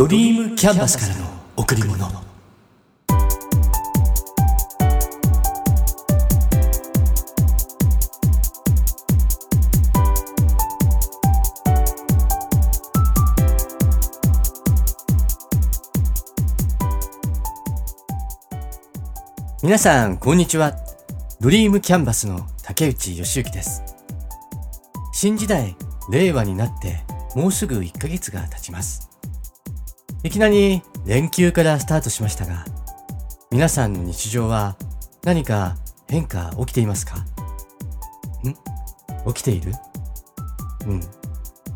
ドリームキャンバスからの贈り物。皆さんこんにちは。ドリームキャンバスの竹内義之です。新時代令和になってもうすぐ1ヶ月が経ちます。いきなり連休からスタートしましたが、皆さんの日常は何か変化起きていますか？ん？起きている？うん。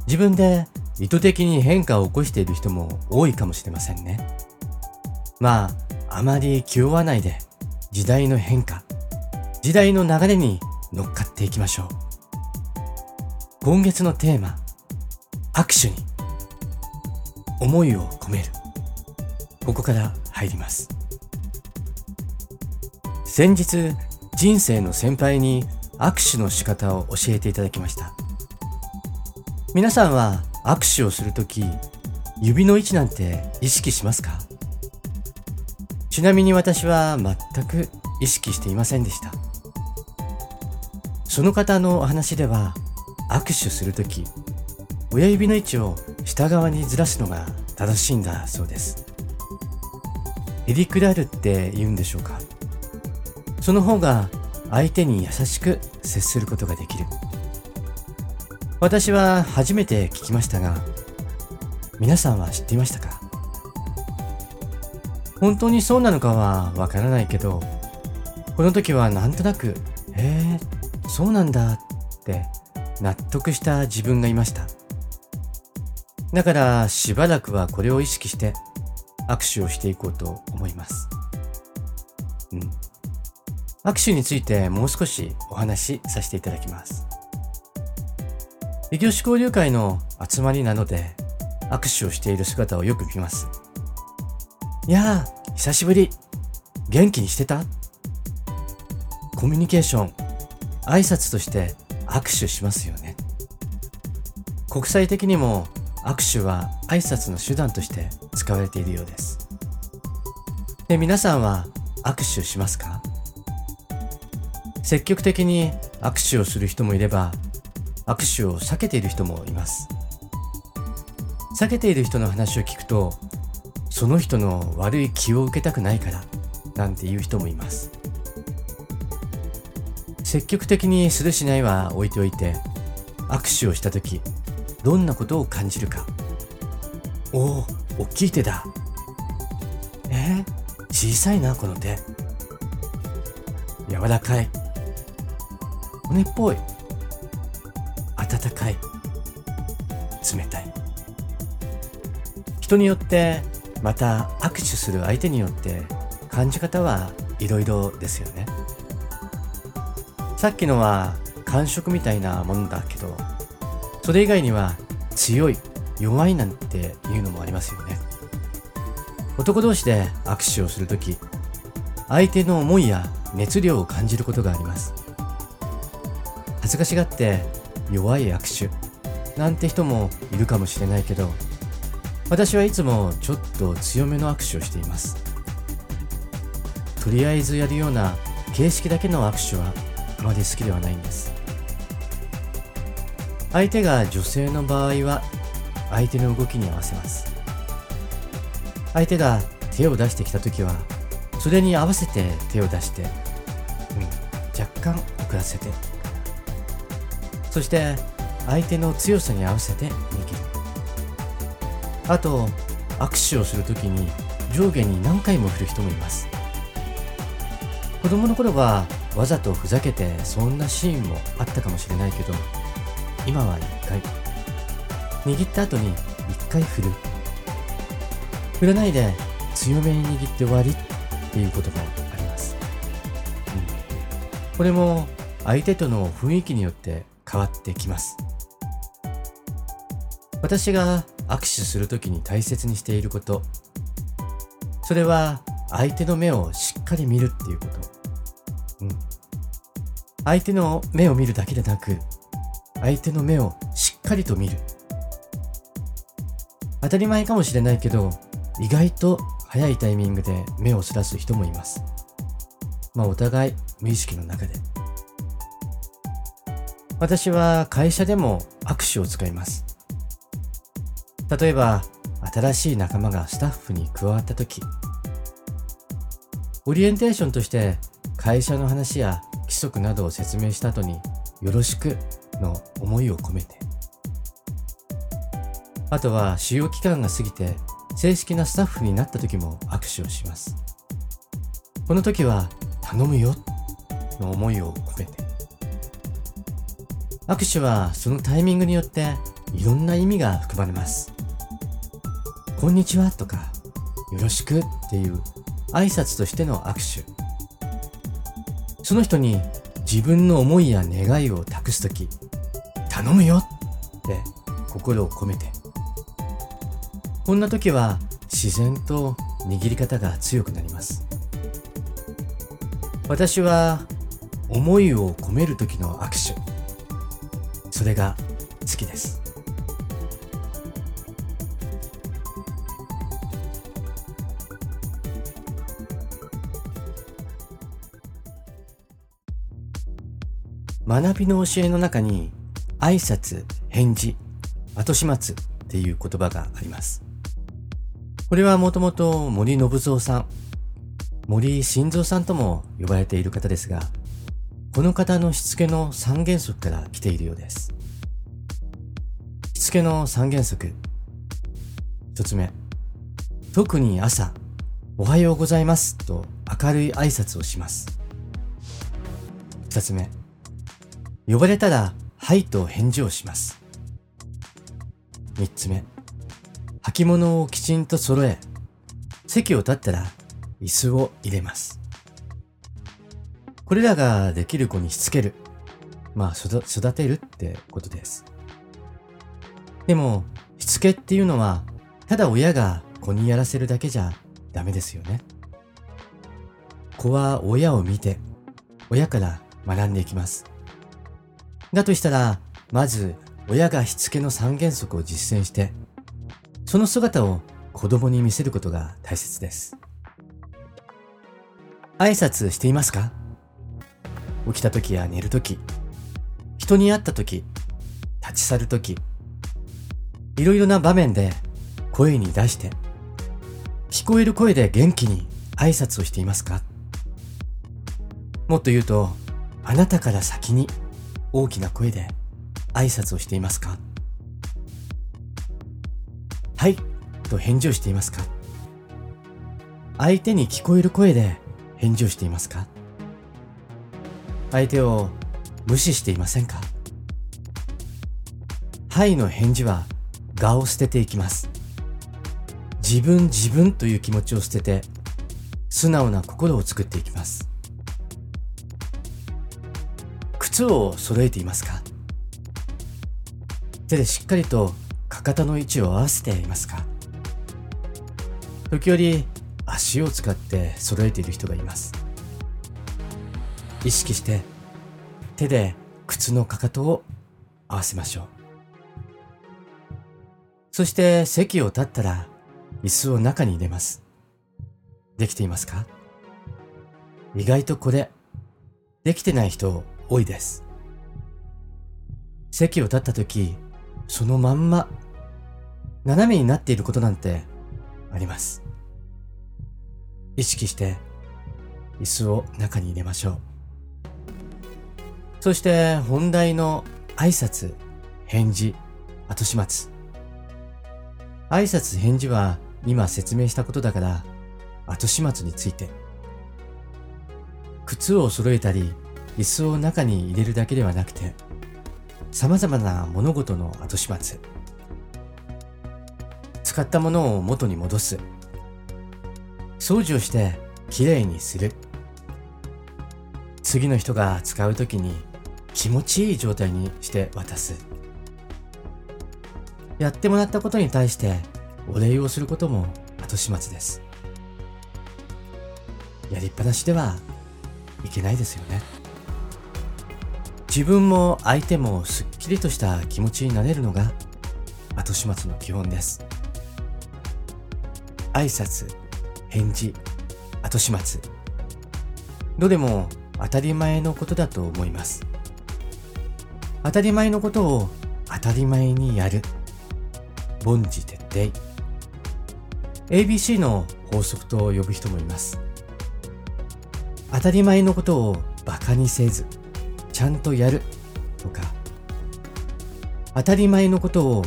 自分で意図的に変化を起こしている人も多いかもしれませんね。まあ、あまり気負わないで時代の変化、時代の流れに乗っかっていきましょう。今月のテーマ、握手に思いを込める。ここから入ります。先日人生の先輩に握手の仕方を教えていただきました。皆さんは握手をするとき指の位置なんて意識しますか？ちなみに私は全く意識していませんでした。その方のお話では握手するとき親指の位置を下側にずらすのが正しいんだそうです。エリクラルって言うんでしょうか。その方が相手に優しく接することができる。私は初めて聞きましたが皆さんは知っていましたか。本当にそうなのかはわからないけどこの時はなんとなくへえそうなんだって納得した自分がいました。だからしばらくはこれを意識して握手をしていこうと思います。うん。握手についてもう少しお話しさせていただきます。異業種交流会の集まりなので握手をしている姿をよく見ます。いやあ、久しぶり。元気にしてた？コミュニケーション、挨拶として握手しますよね。国際的にも握手は挨拶の手段として使われているようです。で、皆さんは握手しますか？積極的に握手をする人もいれば、握手を避けている人もいます。避けている人の話を聞くと、その人の悪い気を受けたくないから、なんていう人もいます。積極的にするしないは置いておいて、握手をした時どんなことを感じるか。おお大きい手だ。えー、小さいなこの手。柔らかい。骨っぽい。温かい。冷たい。人によってまた握手する相手によって感じ方はいろいろですよね。さっきのは感触みたいなものだけどそれ以外には強い弱いなんていうのもありますよね。男同士で握手をするとき相手の思いや熱量を感じることがあります。恥ずかしがって弱い握手なんて人もいるかもしれないけど私はいつもちょっと強めの握手をしています。とりあえずやるような形式だけの握手はあまり好きではないんです。相手が女性の場合は相手の動きに合わせます。相手が手を出してきた時はそれに合わせて手を出して、うん、若干遅らせて。そして相手の強さに合わせて握る。あと握手をする時に上下に何回も振る人もいます。子供の頃はわざとふざけてそんなシーンもあったかもしれないけど今は1回。握った後に1回振る。振らないで強めに握って終わりっていうこともあります、うん、これも相手との雰囲気によって変わってきます。私が握手するときに大切にしていること。それは相手の目をしっかり見るっていうこと、うん、相手の目を見るだけでなく相手の目をしっかりと見る。当たり前かもしれないけど意外と早いタイミングで目をそらす人もいます。まあお互い無意識の中で。私は会社でも握手を使います。例えば新しい仲間がスタッフに加わった時。オリエンテーションとして会社の話や規則などを説明した後によろしくの思いを込めて。あとは使用期間が過ぎて正式なスタッフになった時も握手をします。この時は頼むよの思いを込めて。握手はそのタイミングによっていろんな意味が含まれます。こんにちはとかよろしくっていう挨拶としての握手。その人に自分の思いや願いを託すとき頼むよ。って心を込めて。こんな時は自然と握り方が強くなります。私は思いを込める時の握手。それが好きです。学びの教えの中に挨拶、返事、後始末っていう言葉があります。これはもともと森信蔵さん、森晋三さんとも呼ばれている方ですが、この方のしつけの三原則から来ているようです。しつけの三原則。一つ目。特に朝、おはようございますと明るい挨拶をします。二つ目。呼ばれたら、はいと返事をします。三つ目。履物をきちんと揃え、席を立ったら椅子を入れます。これらができる子にしつける。まあ、育てるってことです。でも、しつけっていうのは、ただ親が子にやらせるだけじゃダメですよね。子は親を見て、親から学んでいきます。だとしたら、まず親がしつけの三原則を実践して、その姿を子供に見せることが大切です。挨拶していますか？起きた時や寝る時、人に会った時、立ち去る時、いろいろな場面で声に出して、聞こえる声で元気に挨拶をしていますか？もっと言うと、あなたから先に大きな声で挨拶をしていますか？はいと返事をしていますか？相手に聞こえる声で返事をしていますか？相手を無視していませんか？はいの返事は我を捨てていきます。自分自分という気持ちを捨てて素直な心を作っていきます。靴を揃えていますか？手でしっかりとかかとの位置を合わせていますか？時折足を使って揃えている人がいます。意識して手で靴のかかとを合わせましょう。そして席を立ったら椅子を中に入れます。できていますか？意外とこれできてない人多いです。席を立った時、そのまんま、斜めになっていることなんてあります。意識して、椅子を中に入れましょう。そして本題の挨拶、返事、後始末。挨拶、返事は今説明したことだから、後始末について。靴を揃えたり、椅子を中に入れるだけではなくて、様々な物事の後始末。使ったものを元に戻す。掃除をしてきれいにする。次の人が使うときに気持ちいい状態にして渡す。やってもらったことに対してお礼をすることも後始末です。やりっぱなしではいけないですよね。自分も相手もすっきりとした気持ちになれるのが後始末の基本です。挨拶返事後始末。どれも当たり前のことだと思います。当たり前のことを当たり前にやる。凡事徹底。ABC の法則と呼ぶ人もいます。当たり前のことをバカにせず。ちゃんとやる。とか当たり前のことを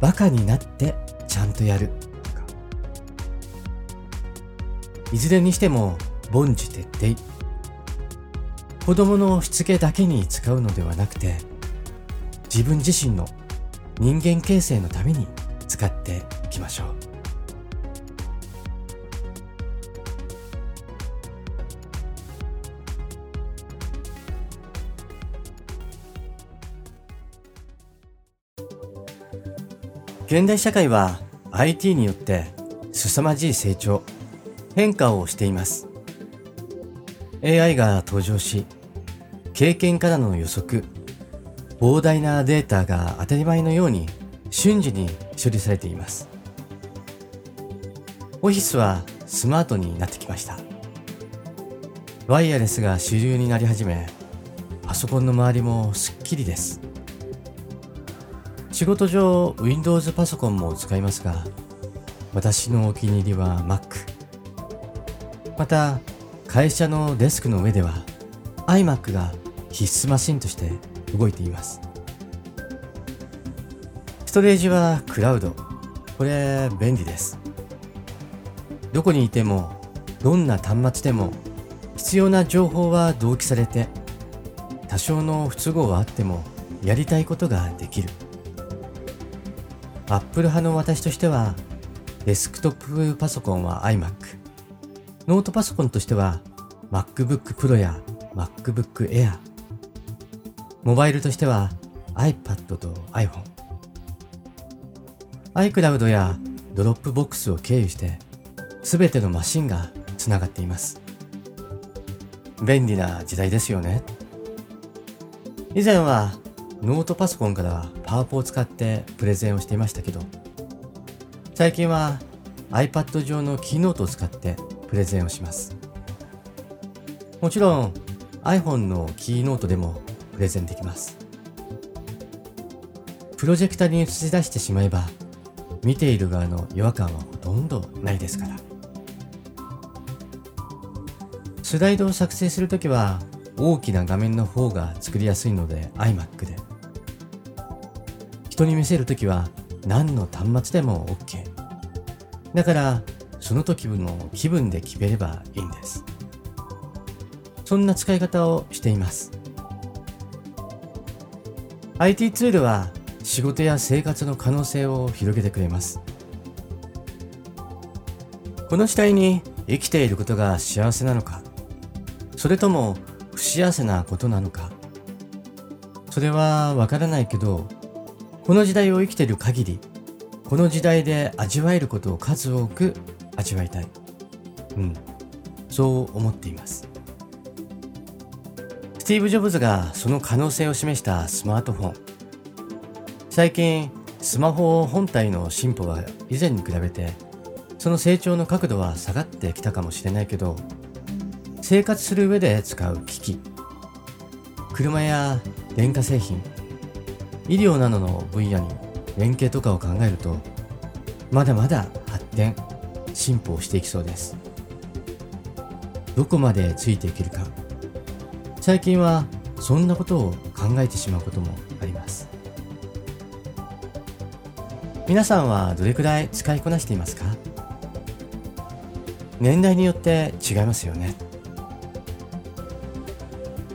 バカになってちゃんとやる。とか。いずれにしても凡事徹底。子供のしつけだけに使うのではなくて自分自身の人間形成のために使っていきましょう。現代社会は IT によって凄まじい成長、変化をしています。AI が登場し、経験からの予測、膨大なデータが当たり前のように瞬時に処理されています。オフィスはスマートになってきました。ワイヤレスが主流になり始め、パソコンの周りもスッキリです。仕事上 Windows パソコンも使いますが、私のお気に入りは Mac。また、会社のデスクの上では iMac が必須マシンとして動いています。ストレージはクラウド。これ便利です。どこにいても、どんな端末でも必要な情報は同期されて、多少の不都合はあってもやりたいことができる。Apple 派の私としては、デスクトップパソコンは iMac、ノートパソコンとしては MacBook Pro や MacBook Air、モバイルとしては iPad と iPhone、iCloud や Dropbox を経由して全てのマシンがつながっています。便利な時代ですよね。以前はノートパソコンからパワポを使ってプレゼンをしていましたけど、最近は iPad 上のキーノートを使ってプレゼンをします。もちろん iPhone のキーノートでもプレゼンできます。プロジェクターに映し出してしまえば、見ている側の違和感はほとんどないですから。スライドを作成するときは大きな画面の方が作りやすいので iMac で。人に見せるときは何の端末でも OK。だから、その時の気分で決めればいいんです。そんな使い方をしています。IT ツールは仕事や生活の可能性を広げてくれます。この時代に生きていることが幸せなのか、それとも不幸せなことなのか、それはわからないけど、この時代を生きている限り、この時代で味わえることを数多く味わいたい。うん、そう思っています。スティーブ・ジョブズがその可能性を示したスマートフォン。最近、スマホ本体の進歩は以前に比べて、その成長の角度は下がってきたかもしれないけど、生活する上で使う機器、車や電化製品、医療などの分野に連携とかを考えるとまだまだ発展進歩をしていきそうです。どこまでついていけるか。最近はそんなことを考えてしまうこともあります。皆さんはどれくらい使いこなしていますか？年代によって違いますよね。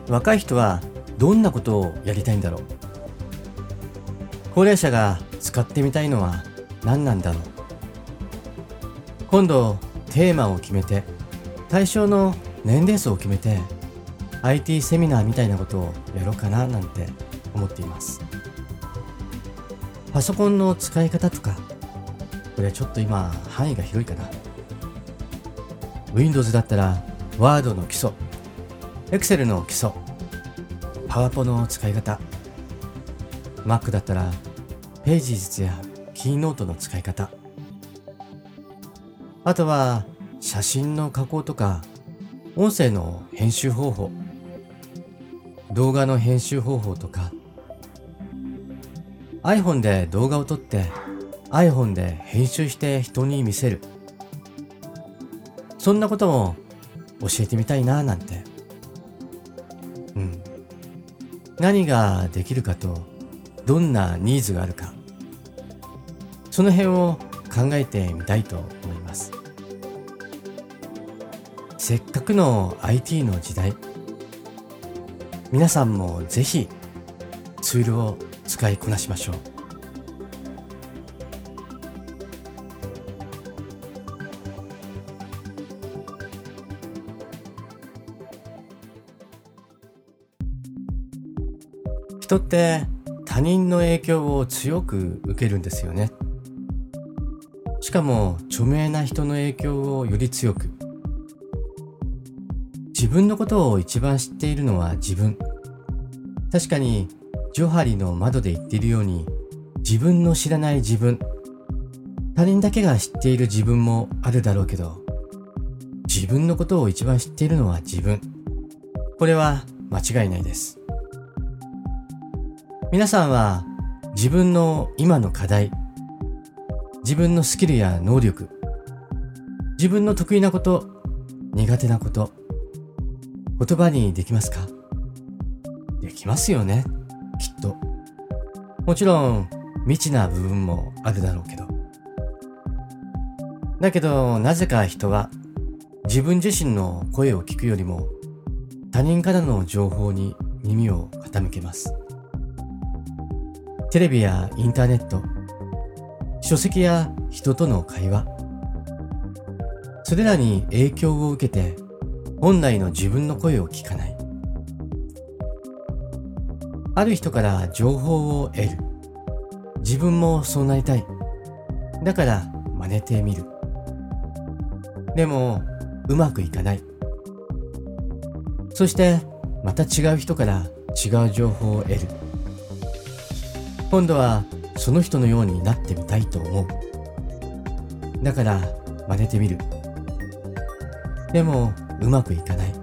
若い人はどんなことをやりたいんだろう？高齢者が使ってみたいのは何なんだろう。今度テーマを決めて対象の年齢層を決めて IT セミナーみたいなことをやろうかななんて思っています。パソコンの使い方とか。これちょっと今範囲が広いかな。Windows だったら Word の基礎。Excel の基礎。パワポの使い方。Mac だったらページ術やキーノートの使い方。あとは写真の加工とか音声の編集方法。動画の編集方法とか。iPhone で動画を撮って iPhone で編集して人に見せる。そんなことも教えてみたいななんて。うん。何ができるかとどんなニーズがあるかその辺を考えてみたいと思います。せっかくの IT の時代皆さんもぜひツールを使いこなしましょう。人って他人の影響を強く受けるんですよね。しかも著名な人の影響をより強く。自分のことを一番知っているのは自分。確かにジョハリの窓で言っているように自分の知らない自分。他人だけが知っている自分もあるだろうけど自分のことを一番知っているのは自分。これは間違いないです。皆さんは自分の今の課題自分のスキルや能力自分の得意なこと苦手なこと言葉にできますか？できますよねきっと。もちろん未知な部分もあるだろうけど。だけどなぜか人は自分自身の声を聞くよりも他人からの情報に耳を傾けます。テレビやインターネット、書籍や人との会話、それらに影響を受けて本来の自分の声を聞かない。ある人から情報を得る。自分もそうなりたい。だから真似てみる。でも、うまくいかない。そして、また違う人から違う情報を得る。今度はその人のようになってみたいと思う。だから真似てみる。でもうまくいかない。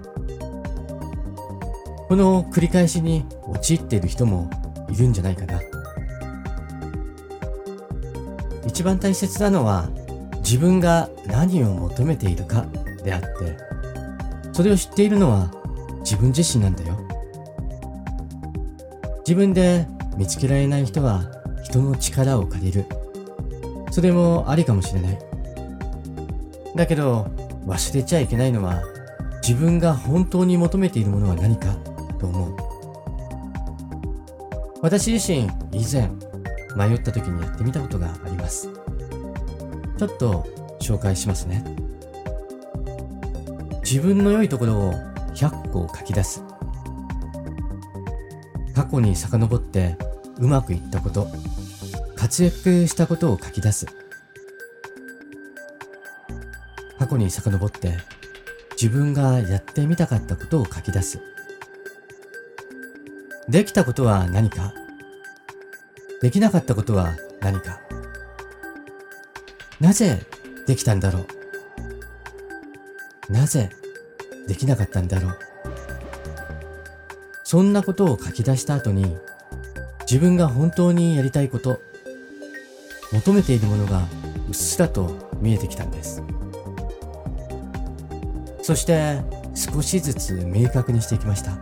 この繰り返しに陥っている人もいるんじゃないかな。一番大切なのは自分が何を求めているかであって、それを知っているのは自分自身なんだよ。自分で見つけられない人は人の力を借りる。それもありかもしれない。だけど忘れちゃいけないのは自分が本当に求めているものは何かと思う。私自身以前迷った時にやってみたことがあります。ちょっと紹介しますね。自分の良いところを100個書き出す。過去に遡ってうまくいったこと、活躍したことを書き出す。過去に遡って自分がやってみたかったことを書き出す。できたことは何か？できなかったことは何か？なぜできたんだろう？なぜできなかったんだろう？そんなことを書き出した後に自分が本当にやりたいこと求めているものがうっすらと見えてきたんです。そして少しずつ明確にしていきました。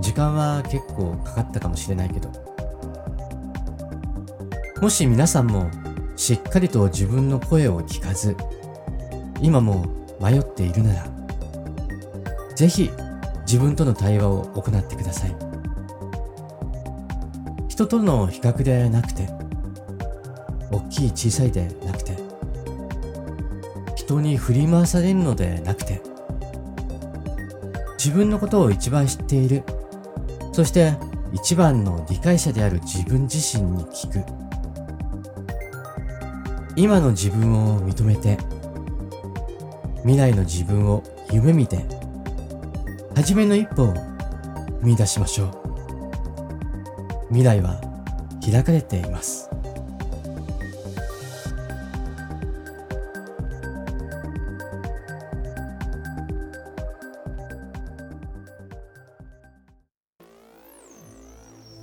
時間は結構かかったかもしれないけど。もし皆さんもしっかりと自分の声を聞かず今も迷っているならぜひ自分との対話を行ってください。人との比較でなくて大きい小さいでなくて人に振り回されるのでなくて自分のことを一番知っているそして一番の理解者である自分自身に聞く。今の自分を認めて未来の自分を夢見て初めの一歩を踏み出しましょう。未来は開かれています。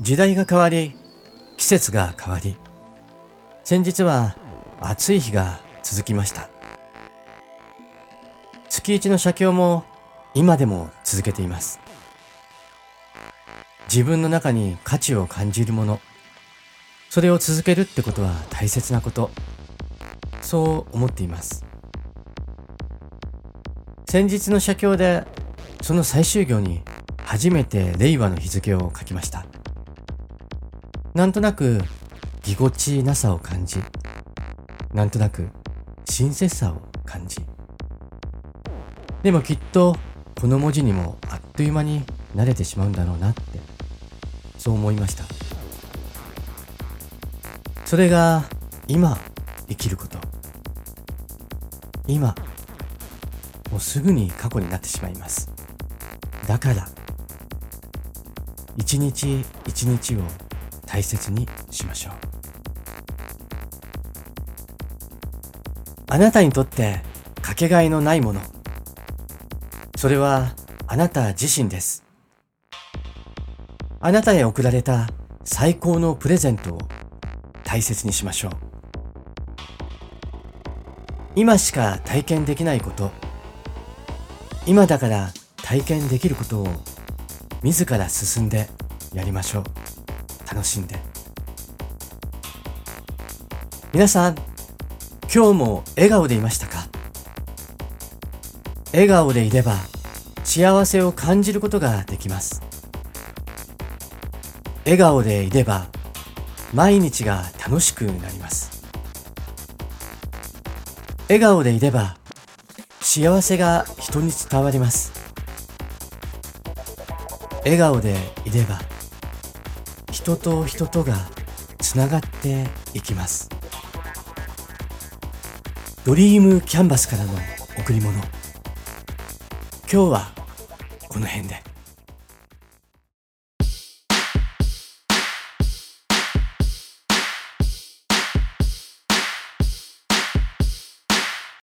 時代が変わり季節が変わり先日は暑い日が続きました。月一の写経も今でも続けています。自分の中に価値を感じるもの。それを続けるってことは大切なこと。そう思っています。先日の写経でその最終行に初めて令和の日付を書きました。なんとなくぎこちなさを感じ。なんとなく親切さを感じ。でもきっとこの文字にもあっという間に慣れてしまうんだろうなって。そう思いました。それが今生きること。今もうすぐに過去になってしまいます。だから一日一日を大切にしましょう。あなたにとってかけがえのないもの。それはあなた自身です。あなたへ贈られた最高のプレゼントを大切にしましょう。今しか体験できないこと今だから体験できることを自ら進んでやりましょう。楽しんで。皆さん今日も笑顔でいましたか？笑顔でいれば幸せを感じることができます。笑顔でいれば毎日が楽しくなります。笑顔でいれば幸せが人に伝わります。笑顔でいれば人と人とがつながっていきます。ドリームキャンバスからの贈り物。今日はこの辺で。